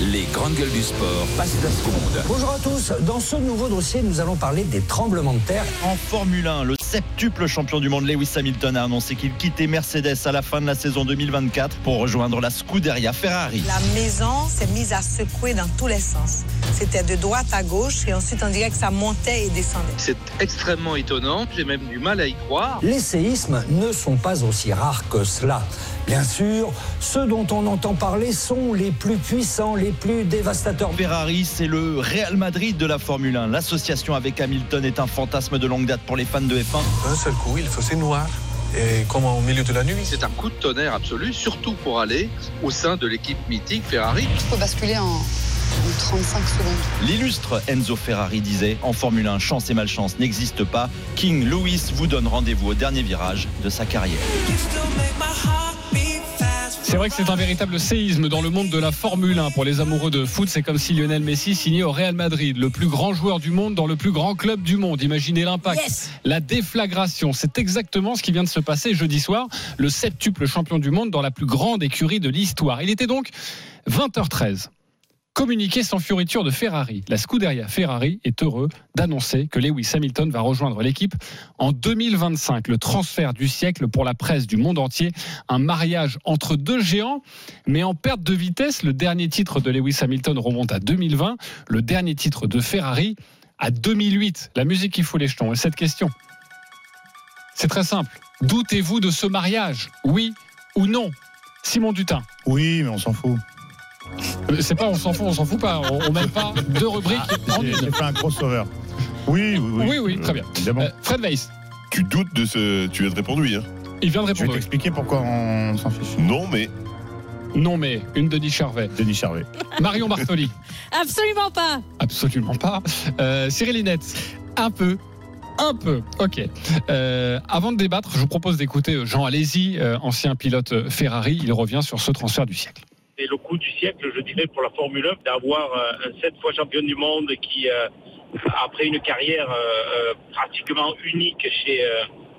les grandes gueules du sport passent la seconde. Bonjour à tous. Dans ce nouveau dossier, nous allons parler des tremblements de terre. En Formule 1, le septuple champion du monde Lewis Hamilton a annoncé qu'il quittait Mercedes à la fin de la saison 2024 pour rejoindre la Scuderia Ferrari. La maison s'est mise à secouer dans tous les sens. C'était de droite à gauche et ensuite on dirait que ça montait et descendait. C'est extrêmement étonnant, j'ai même du mal à y croire. Les séismes ne sont pas aussi rares que cela. Bien sûr, ceux dont on entend parler sont les plus puissants, les plus dévastateurs. Ferrari, c'est le Real Madrid de la Formule 1. L'association avec Hamilton est un fantasme de longue date pour les fans de F1. Un seul coup, il faisait noir. Et comme au milieu de la nuit. C'est un coup de tonnerre absolu, surtout pour aller au sein de l'équipe mythique Ferrari. Il faut basculer en 35 secondes. L'illustre Enzo Ferrari disait En Formule 1, chance et malchance n'existent pas. King Louis vous donne rendez-vous au dernier virage de sa carrière. C'est vrai que c'est un véritable séisme dans le monde de la Formule 1. Pour les amoureux de foot, c'est comme si Lionel Messi signait au Real Madrid, le plus grand joueur du monde dans le plus grand club du monde. Imaginez l'impact. Yes. La déflagration, c'est exactement ce qui vient de se passer jeudi soir. Le septuple champion du monde dans la plus grande écurie de l'histoire. Il était donc 20h13 communiqué sans fioriture de Ferrari. La Scuderia Ferrari est heureux d'annoncer que Lewis Hamilton va rejoindre l'équipe en 2025. Le transfert du siècle pour la presse du monde entier. Un mariage entre deux géants, mais en perte de vitesse. Le dernier titre de Lewis Hamilton remonte à 2020. Le dernier titre de Ferrari à 2008. La musique qui fout les jetons. Et cette question, c'est très simple. Doutez-vous de ce mariage? Oui ou non? Simon Dutin. Oui, mais on s'en fout. C'est pas on s'en fout, on s'en fout pas. On, on met pas deux rubriques en J'ai j'ai une. fait un crossover. Oui, oui, oui. Oui, oui, très bien. Évidemment. Euh, Fred Weiss, Tu doutes de ce. Tu viens de répondre oui. Hein il vient de Je vais répondre. oui. t'expliquer pourquoi on s'en fiche. non, mais. Non, mais une Denis Charvet. Denis Charvet. Marion Bartoli, Absolument pas. absolument pas. Euh, Cyril Linette, un peu. Un peu, ok. Euh, avant de débattre, je vous propose d'écouter Jean Alési, euh, ancien pilote Ferrari. Il revient sur ce transfert du siècle. C'est le coup du siècle, je dirais, pour la Formule 1, d'avoir euh, un sept fois champion du monde qui, euh, après une carrière euh, pratiquement unique chez,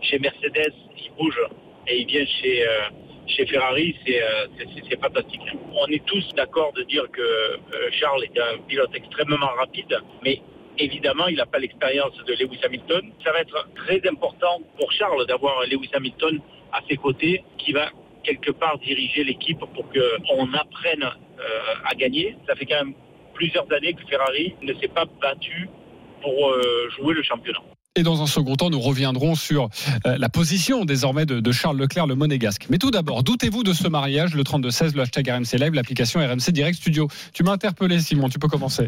chez Mercedes, il bouge et il vient chez, chez Ferrari, c'est fantastique. On est tous d'accord de dire que Charles est un pilote extrêmement rapide, mais évidemment, il n'a pas l'expérience de Lewis Hamilton. Ça va être très important pour Charles d'avoir Lewis Hamilton à ses côtés qui va quelque part diriger l'équipe pour qu'on apprenne euh, à gagner. Ça fait quand même plusieurs années que Ferrari ne s'est pas battu pour euh, jouer le championnat. Et dans un second temps, nous reviendrons sur euh, la position désormais de, Charles Leclerc, le monégasque. Mais tout d'abord, doutez-vous de ce mariage, le 32-16, le hashtag RMC Live, l'application RMC Direct Studio. Tu m'as interpellé, Simon, tu peux commencer.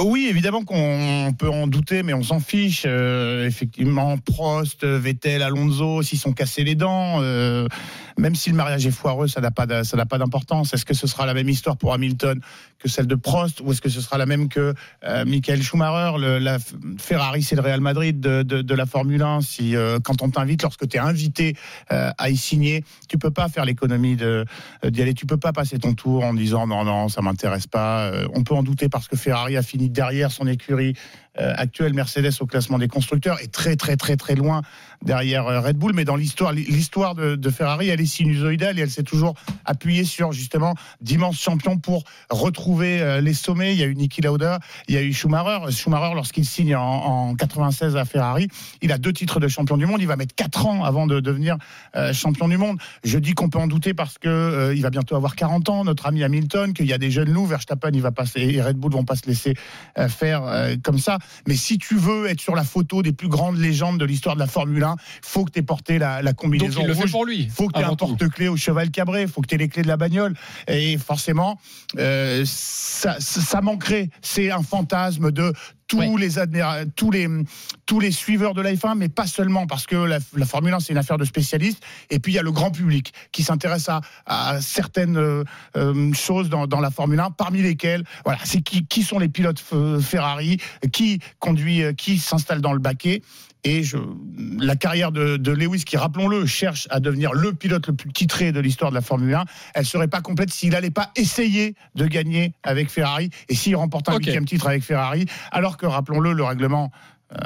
Oui, évidemment qu'on peut en douter, mais on s'en fiche. Euh, effectivement, Prost, Vettel, Alonso, s'ils sont cassés les dents, euh, même si le mariage est foireux, ça n'a pas d'a- ça n'a pas d'importance. Est-ce que ce sera la même histoire pour Hamilton que celle de Prost, ou est-ce que ce sera la même que euh, Michael Schumacher Le, la Ferrari, c'est le Real Madrid de, la Formule 1. Si euh, quand on t'invite, lorsque tu es invité euh, à y signer, tu peux pas faire l'économie d'y aller. Tu peux pas passer ton tour en disant non, non, ça m'intéresse pas. On peut en douter parce que Ferrari a fini derrière son écurie euh, actuelle, Mercedes au classement des constructeurs, est très, très, très, très loin derrière euh, Red Bull. Mais dans l'histoire, l'histoire de, Ferrari, elle est sinusoïdale et elle s'est toujours appuyée sur justement d'immenses champions pour retrouver euh, les sommets. Il y a eu Niki Lauda, il y a eu Schumacher. Schumacher, lorsqu'il signe en, en 96 à Ferrari, il a deux titres de champion du monde. Il va mettre quatre ans avant de devenir champion du monde. Je dis qu'on peut en douter parce que il va bientôt avoir 40 ans, notre ami Hamilton, qu'il y a des jeunes loups, Verstappen, il va passer et Red Bull vont pas se laisser faire comme ça. Mais si tu veux être sur la photo des plus grandes légendes de l'histoire de la Formule 1, faut que tu aies porté la, la combinaison Donc il le fait pour lui. faut que tu aies un porte-clés au cheval cabré, faut que tu aies les clés de la bagnole. Et forcément, euh, ça ça manquerait. C'est un fantasme de tous les admira- tous les tous les suiveurs de la F1, mais pas seulement parce que la, la Formule 1 c'est une affaire de spécialistes. Et puis il y a le grand public qui s'intéresse à, à certaines euh, euh, choses dans, dans la Formule 1, parmi lesquelles voilà, c'est qui, qui sont les pilotes Ferrari, qui conduit, euh, qui s'installe dans le baquet. Et je, la carrière de, de Lewis, qui, rappelons-le, cherche à devenir le pilote le plus titré de l'histoire de la Formule 1, elle serait pas complète s'il n'allait pas essayer de gagner avec Ferrari et s'il remporte un Ok. huitième titre avec Ferrari, alors que, rappelons-le, le règlement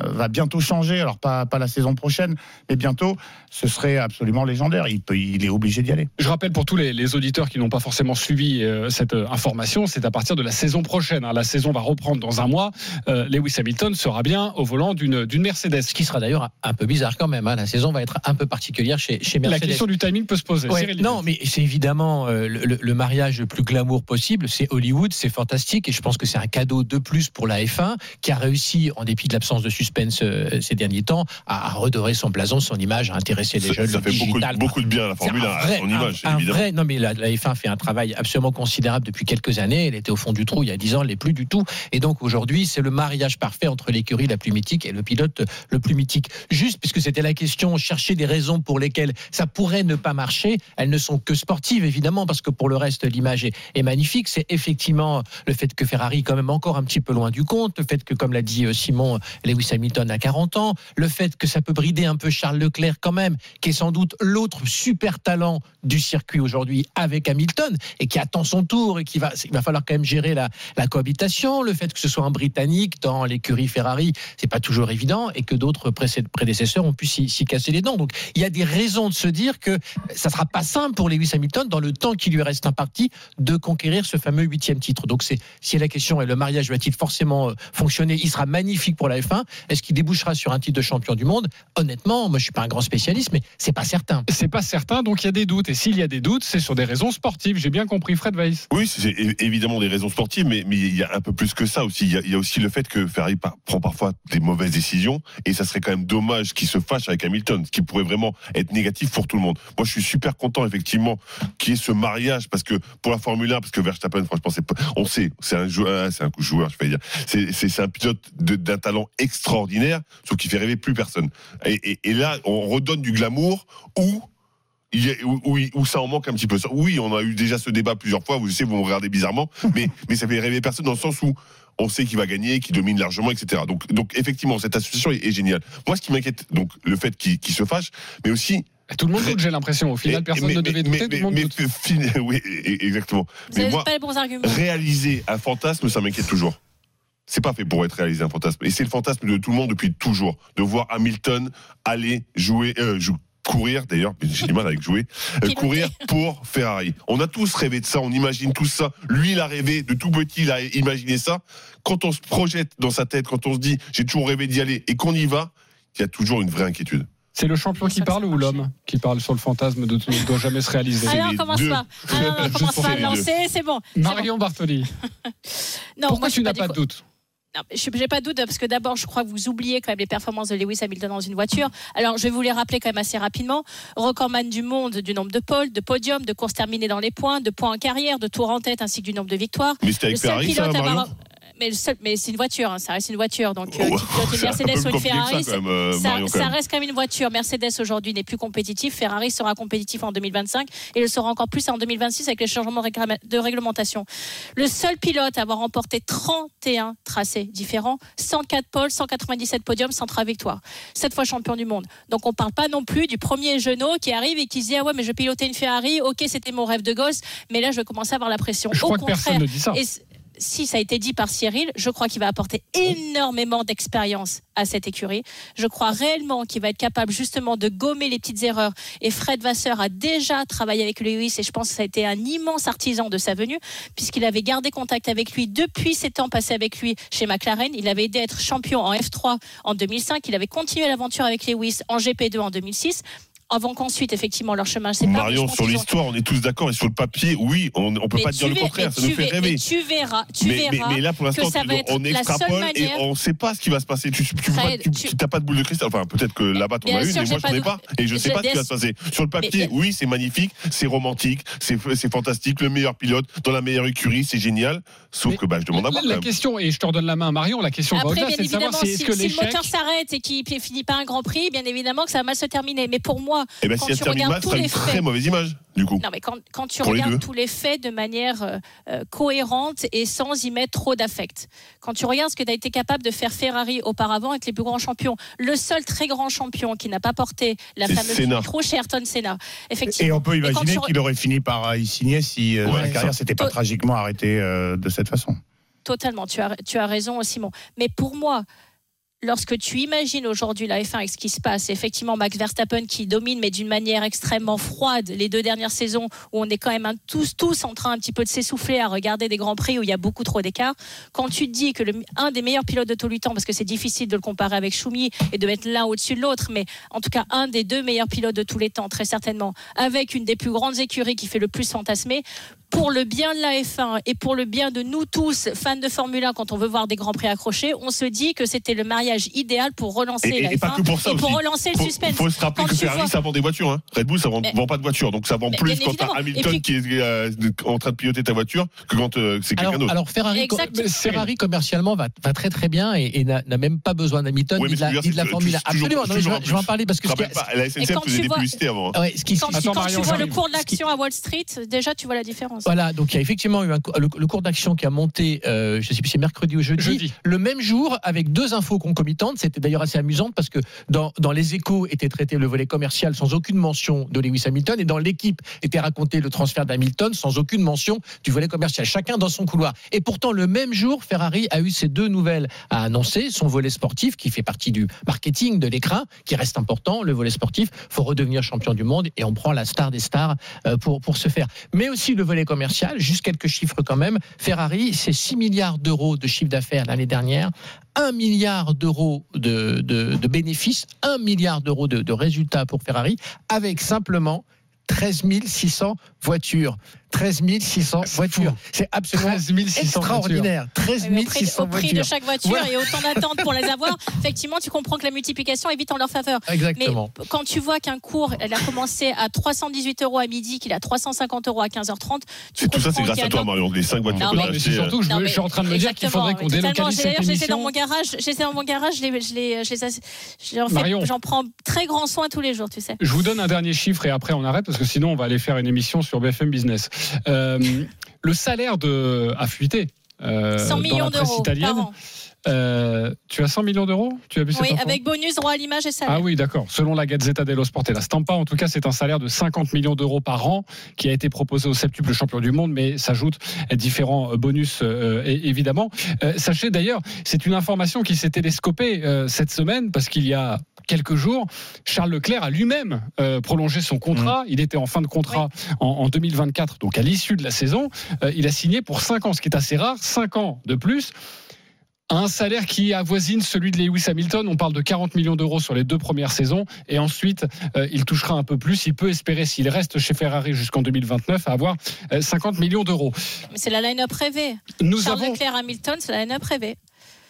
va bientôt changer, alors pas, pas la saison prochaine, mais bientôt, ce serait absolument légendaire. Il, peut, il est obligé d'y aller. Je rappelle pour tous les, les auditeurs qui n'ont pas forcément suivi euh, cette euh, information, c'est à partir de la saison prochaine. hein. La saison va reprendre dans un mois. Euh, Lewis Hamilton sera bien au volant d'une d'une Mercedes. Ce qui sera d'ailleurs un peu bizarre quand même. hein. La saison va être un peu particulière chez, chez La Mercedes. question du timing peut se poser. Ouais, non, mais c'est évidemment euh, le, le- le mariage le plus glamour possible. C'est Hollywood, c'est fantastique, et je pense que c'est un cadeau de plus pour la F1 qui a réussi, en dépit de l'absence de suspense euh, ces derniers temps, à, redorer son blason, son image, à intéresser les Ça, jeunes. ça le fait beaucoup, digital. beaucoup de bien la Formule 1, un à vrai- son image, un- un évidemment. vrai- non, mais la, la F1 fait un travail absolument considérable depuis quelques années. Elle était au fond du trou il y a 10 ans, elle l'est plus du tout. Et donc aujourd'hui, c'est le mariage parfait entre l'écurie la plus mythique et le pilote le plus mythique. Juste, puisque c'était la question, chercher des raisons pour lesquelles ça pourrait ne pas marcher. Elles ne sont que sportives, évidemment, parce que pour le reste, l'image est, est magnifique. C'est effectivement le fait que Ferrari est quand même encore un petit peu loin du compte, le fait que, comme l'a dit euh, Simon, Lewis Hamilton a 40 ans, le fait que ça peut brider un peu Charles Leclerc quand même, qui est sans doute l'autre super talent du circuit aujourd'hui avec Hamilton et qui attend son tour et qui va, il va falloir quand même gérer la, la cohabitation, le fait que ce soit un Britannique dans l'écurie Ferrari, c'est pas toujours évident et que d'autres prédécesseurs ont pu s'y s'y casser les dents. Donc il y a des raisons de se dire que ça sera pas simple pour Lewis Hamilton dans le temps qui lui reste imparti de conquérir ce fameux huitième titre. Donc c'est si la question est le mariage va-t-il forcément euh, fonctionner Il sera magnifique pour la F1. Est-ce qu'il débouchera sur un titre de champion du monde? Honnêtement, moi je suis pas un grand spécialiste, mais c'est pas certain. C'est pas certain, donc il y a des doutes. Et s'il y a des doutes, c'est sur des raisons sportives. J'ai bien compris, Fred Weiss. Oui, c'est évidemment des raisons sportives, mais, mais il y a un peu plus que ça aussi. Il y a, il y a aussi le fait que Ferrari par- prend parfois des mauvaises décisions, et ça serait quand même dommage qu'il se fâche avec Hamilton, ce qui pourrait vraiment être négatif pour tout le monde. Moi, je suis super content, effectivement, qu'il y ait ce mariage, parce que pour la Formule 1, parce que Verstappen, franchement, c'est on sait, c'est un joueur, c'est un joueur, je vais dire, c'est un pilote d'un talent extraordinaire, sauf qu'il fait rêver plus personne. Et, et- et là, on redonne du glamour où il y a- où, où- où ça en manque un petit peu. Oui, on a eu déjà ce débat plusieurs fois. Vous savez, vous me regardez bizarrement, mais, mais ça fait rêver personne dans le sens où on sait qu'il va gagner, qu'il domine largement, etc. Donc, donc effectivement, cette association est, est géniale. Moi, ce qui m'inquiète, donc le fait qu'il se fâche, mais aussi Tout le monde doute, j'ai l'impression. Au final, personne mais- ne devait mais- douter, tout mais- le monde mais- doute. mais fin- oui, e- exactement. Vous Mais moi, pas les bons arguments. réaliser un fantasme, ça m'inquiète toujours. C'est pas fait pour être réalisé un fantasme. Et c'est le fantasme de tout le monde depuis toujours. De voir Hamilton aller jouer, euh, jou- courir d'ailleurs, mais j'ai du mal avec jouer, euh, courir pour Ferrari. On a tous rêvé de ça, on imagine tout ça. Lui, il a rêvé, de tout petit, il a imaginé ça. Quand on se projette dans sa tête, quand on se dit, j'ai toujours rêvé d'y aller et qu'on y va, il y a toujours une vraie inquiétude. C'est le champion qui parle ou l'homme qui parle sur le fantasme de ne doit jamais se réaliser? Alors, les commence deux. pas. Alors, on Juste commence pas à lancer, c'est bon. c'est bon. Marion Bartoli. Non, Pourquoi moi, tu n'as pas pas de doute? N'ai pas de doute parce que d'abord, je crois que vous oubliez quand même les performances de Lewis Hamilton dans une voiture. Alors, je vais vous les rappeler quand même assez rapidement. Recordman du monde du nombre de pôles, de podiums, de courses terminées dans les points, de points en carrière, de tours en tête ainsi que du nombre de victoires. Mais c'était avec Le seul Ferrari, ça, pilote à Marion avoir- mais, le seul- mais c'est une voiture, hein, ça reste une voiture. Donc, euh, Oh, une un Mercedes ou une Ferrari, ça, même, euh, ça, Marion, reste quand même une voiture. Mercedes aujourd'hui n'est plus compétitif. Ferrari sera compétitif en 2025 et le sera encore plus en 2026 avec les changements de réglementation. Le seul pilote à avoir remporté 31 tracés différents, 104 pôles, 197 podiums, 103 victoires. Sept fois champion du monde. Donc on parle pas non plus du premier genou qui arrive et qui se dit ah ouais mais je pilotais une Ferrari, ok c'était mon rêve de gosse, mais là je vais commencer à avoir la pression. Je Au crois que personne contraire, ne dit ça. et si ça a été dit par Cyril, je crois qu'il va apporter énormément d'expérience à cette écurie. Je crois réellement qu'il va être capable justement de gommer les petites erreurs. Et Fred Vasseur a déjà travaillé avec Lewis et je pense que ça a été un immense artisan de sa venue puisqu'il avait gardé contact avec lui depuis ses temps passés avec lui chez McLaren. Il avait aidé à être champion en F3 en 2005. Il avait continué l'aventure avec Lewis en GP2 en 2006. Avant qu'ensuite, effectivement, leur chemin se sépare. Marion, sur ont- l'histoire, on est tous d'accord et sur le papier, oui, on ne peut Mais pas dire le contraire, ça nous fait rêver. mais tu verras, tu mais, mais- verras mais là, pour l'instant, on extrapole et on ne sait pas ce qui va se passer. Tu n'as pas, de boule de cristal. Enfin, peut-être que là-bas, tu en bien as une, mais moi, je n'en ai pas. Et je ne sais pas ce qui va se passer. Sur le papier, oui, c'est magnifique, c'est romantique, c'est fantastique, le meilleur pilote dans la meilleure écurie, c'est génial. Sauf que bah, je demande à voir. La question, et je te redonne la main à Marion, la question va Après, au-delà, bien c'est de savoir évidemment, si le moteur s'arrête et qu'il ne finit pas un Grand Prix, bien évidemment que ça va mal se terminer. Mais pour moi, Et bien, quand si elle tu termine regardes mal, ce tous sera les une très faits, mauvaise image, du coup. Non, mais quand, quand tu Pour regardes tous les faits de manière euh, euh, cohérente et sans y mettre trop d'affect, quand tu regardes ce que tu as été capable de faire Ferrari auparavant avec les plus grands champions, le seul très grand champion qui n'a pas porté la fameuse Senna. micro chez Ayrton Senna. Effectivement. Et on peut imaginer re- qu'il aurait fini par y signer si euh, Ouais, la carrière s'était pas tragiquement arrêtée euh, de cette façon. Totalement, tu as, tu as raison, Simon. Mais pour moi, lorsque tu imagines aujourd'hui la F1 avec ce qui se passe, effectivement Max Verstappen qui domine, mais d'une manière extrêmement froide les deux dernières saisons, où on est quand même tous, tous en train un petit peu de s'essouffler à regarder des grands prix où il y a beaucoup trop d'écart. Quand tu dis que le, un des meilleurs pilotes de tous les temps, parce que c'est difficile de le comparer avec Schumi et de mettre l'un au-dessus de l'autre, mais en tout cas un des deux meilleurs pilotes de tous les temps, très certainement, avec une des plus grandes écuries qui fait le plus fantasmer, pour le bien de la F1 et pour le bien de nous tous, fans de Formule 1, quand on veut voir des grands prix accrochés, on se dit que c'était le mariage idéal pour relancer Et, la et- et pas F1 que pour ça et pour relancer le suspense. faut se rappeler Quand que Ferrari, vois- ça vend des voitures. Hein. Red Bull, ça vend, Mais- vend pas de voitures. Donc ça vend Mais plus quand t'as Hamilton puis- qui est euh, en train de piloter ta voiture que quand euh, c'est quelqu'un d'autre. alors Ferrari, Exactement. Ferrari commercialement va, va très très bien et, et n'a même pas besoin d'Hamilton Oui, ni de la, de Formule c'est 1. toujours- Absolument, non, je, vais- en parler parce que qui- rappelle pas, la SNCF quand faisait tu des vois- publicités avant. hein. Quand, tu vois le cours de l'action à Wall Street, déjà tu vois la différence. Voilà, donc il y a effectivement eu un, le, le cours d'action qui a monté, euh, je sais plus si c'est mercredi ou jeudi, Jeudi. le même jour avec deux infos concomitantes. C'était d'ailleurs assez amusant parce que dans, dans les échos était traité le volet commercial sans aucune mention de Lewis Hamilton et dans l'équipe était raconté le transfert d'Hamilton sans aucune mention du volet commercial. Chacun dans son couloir. Et pourtant, le même jour, Ferrari a eu ces deux nouvelles à annoncer. Son volet sportif qui fait partie du marketing de l'écran, qui reste important. Le volet sportif, faut redevenir champion du monde et on prend la star des stars euh, pour, pour ce faire. Mais aussi le volet commercial, juste quelques chiffres quand même. Ferrari, c'est 6 milliards d'euros de chiffre d'affaires l'année dernière. 1 milliard d'euros de, bénéfices, 1 milliard d'euros de, de résultats pour Ferrari, avec simplement 13 600 voitures. 13 600 voitures. C'est absolument 13 600 extraordinaire. 13 Oui, mais au prix, 600 au prix voitures. de chaque voiture Voilà. et autant d'attentes pour les avoir, effectivement, tu comprends que la multiplication est vite en leur faveur. Exactement. Mais quand tu vois qu'un cours, elle a commencé à 318 euros à midi, qu'il a 350 euros à 15h30, tu tout ça, c'est grâce à toi, Marion. Les 5 voitures Non, Non, mais surtout je, Non, veux- mais je suis en train de me dire qu'il faudrait qu'on délocalise cette dans mon garage, dans mon j'en prends très grand soin tous les jours, tu sais. Je vous donne un dernier chiffre et après on arrête parce que sinon on va aller faire une émission sur BFM Business. Euh, le salaire de a fuité. euh, 100 dans millions d'euros par an. Euh, tu as 100 millions d'euros? Tu as vu cette Oui, info? avec bonus, droit à l'image et salaire. Ah oui, d'accord. Selon la Gazzetta dello Sport et la Stampa, en tout cas, c'est un salaire de 50 millions d'euros par an qui a été proposé au septuple champion du monde, mais s'ajoutent différents bonus, euh, et- évidemment. Euh, sachez d'ailleurs, c'est une information qui s'est télescopée euh, cette semaine parce qu'il y a quelques jours, Charles Leclerc a lui-même euh, prolongé son contrat. Il était en fin de contrat en, en 2024, donc à l'issue de la saison. Euh, il a signé pour 5 ans, ce qui est assez rare, 5 ans de plus un salaire qui avoisine celui de Lewis Hamilton. On parle de 40 millions d'euros sur les deux premières saisons. Et ensuite, euh, il touchera un peu plus. Il peut espérer, s'il reste chez Ferrari jusqu'en 2029, à avoir euh, 50 millions d'euros. Mais c'est la line-up rêvée. Nous Charles avons Leclerc Hamilton, c'est la line-up rêvée.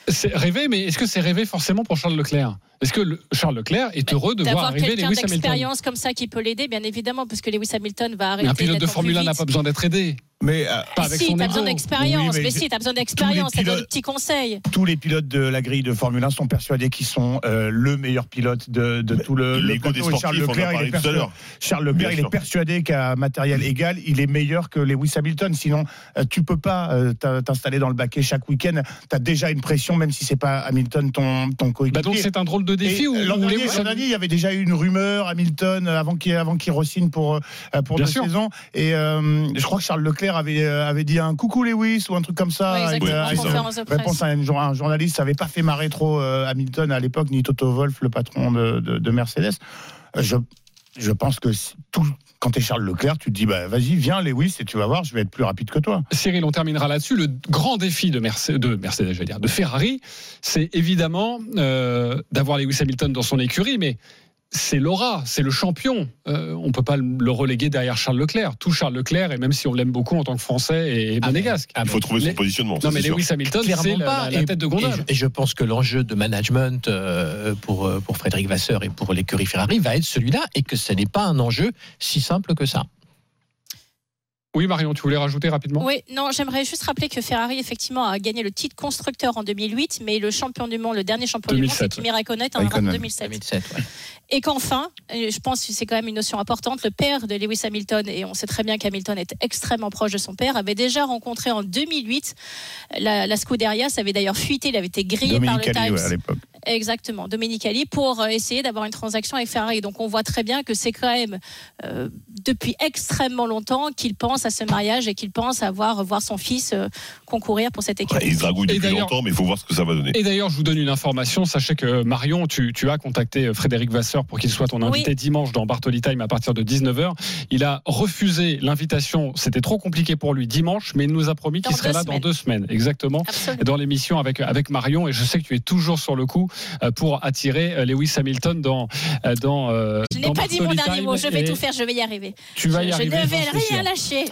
c'est rêvé, mais est-ce que c'est rêvé forcément pour Charles Leclerc? Est-ce que le- CharlesLeclerc est heureux de voir D'avoir arriver quelqu'un Lewis Hamilton? d'expérience comme ça qui peut l'aider, bien évidemment, parce que Lewis Hamilton va arrêter. Mais un pilote de Formule 1 plus n'a pas besoin d'être aidé. Mais euh, Pas avec si, son t'as besoin d'expérience. Oui, mais mais si, t'as besoin d'expérience, t'as besoin de pilotes- petits conseils. tous les pilotes de la grille de Formule 1 sont persuadés qu'ils sont euh, le meilleur pilote de, de tout le, le L'ego des Charles sportifs, Leclerc, il est. Charles Leclerc, il est persuadé qu'à matériel égal, il est meilleur que Lewis Hamilton. Sinon, euh, tu peux pas euh, t'in- t'installer dans le baquet chaque week-end. Tu as déjà une pression, même si c'est pas Hamilton ton, ton coéquipier. Bah donc c'est un drôle de défi Et ou, L'an dernier, Hamilton- il y avait déjà eu une rumeur Hamilton avant qu'il avant qu'il re-signe pour euh, pour Bien deux sûr. saisons. Et euh, je crois que Charles Leclerc avait euh, avait dit un coucou Lewis ou un truc comme ça. Oui, euh, euh, réponse à un, jour- un journaliste. Ça avait pas fait marrer trop euh, Hamilton à l'époque ni Toto Wolff, le patron de, de- de Mercedes. Euh, Je je pense que tout, quand tu es Charles Leclerc, tu te dis bah vas-y viens Lewis et tu vas voir, je vais être plus rapide que toi. Cyril, on terminera là-dessus. Le grand défi de, Merce- de Mercedes, j'allais dire, de Ferrari, c'est évidemment euh, d'avoir Lewis Hamilton dans son écurie, mais c'est l'aura, c'est le champion. Euh, on peut pas le reléguer derrière Charles Leclerc. Tout Charles Leclerc, et même si on l'aime beaucoup en tant que Français et monégasque. Il faut trouver son positionnement. Non, mais Lewis Hamilton, c'est la, la, tête de gondole. Et, je pense que l'enjeu de management euh, pour, pour Frédéric Vasseur et pour l'écurie Ferrari va être celui-là, et que ce n'est pas un enjeu si simple que ça. Oui, Marion, tu voulais rajouter rapidement? Oui, non, j'aimerais juste rappeler que Ferrari, effectivement, a gagné le titre constructeur en 2008, mais le champion du monde, le dernier champion 2007, du monde, c'est Kimi Raikkonen en 2007. 2007 ouais. Et qu'enfin, je pense que c'est quand même une notion importante, le père de Lewis Hamilton, et on sait très bien qu'Hamilton est extrêmement proche de son père, avait déjà rencontré en 2008 la, la Scuderia, ça avait d'ailleurs fuité, il avait été grillé Dominique par le Ali, Times. ouais, à l'époque. Exactement, Dominique Ali, pour essayer d'avoir une transaction avec Ferrari. Donc on voit très bien que c'est quand même euh, depuis extrêmement longtemps qu'il pense à ce mariage et qu'il pense à voir, voir son fils euh, concourir pour cette équipe. Ouais, il dragouille depuis longtemps, mais il faut voir ce que ça va donner. Et d'ailleurs, je vous donne une information. Sachez que Marion, tu, tu as contacté Frédéric Vasseur pour qu'il soit ton invité Oui. dimanche dans Bartoli Time à partir de 19h. Il a refusé l'invitation. C'était trop compliqué pour lui dimanche, mais il nous a promis qu'il serait là dans deux semaines. Exactement. Absolument. Dans l'émission avec, avec Marion. Et je sais que tu es toujours sur le coup euh, pour attirer euh, Lewis Hamilton dans. euh, dans euh, Je n'ai pas dit mon dernier mot, je vais tout faire, je vais y arriver. Tu vas y je, arriver. je ne vais rien lâcher.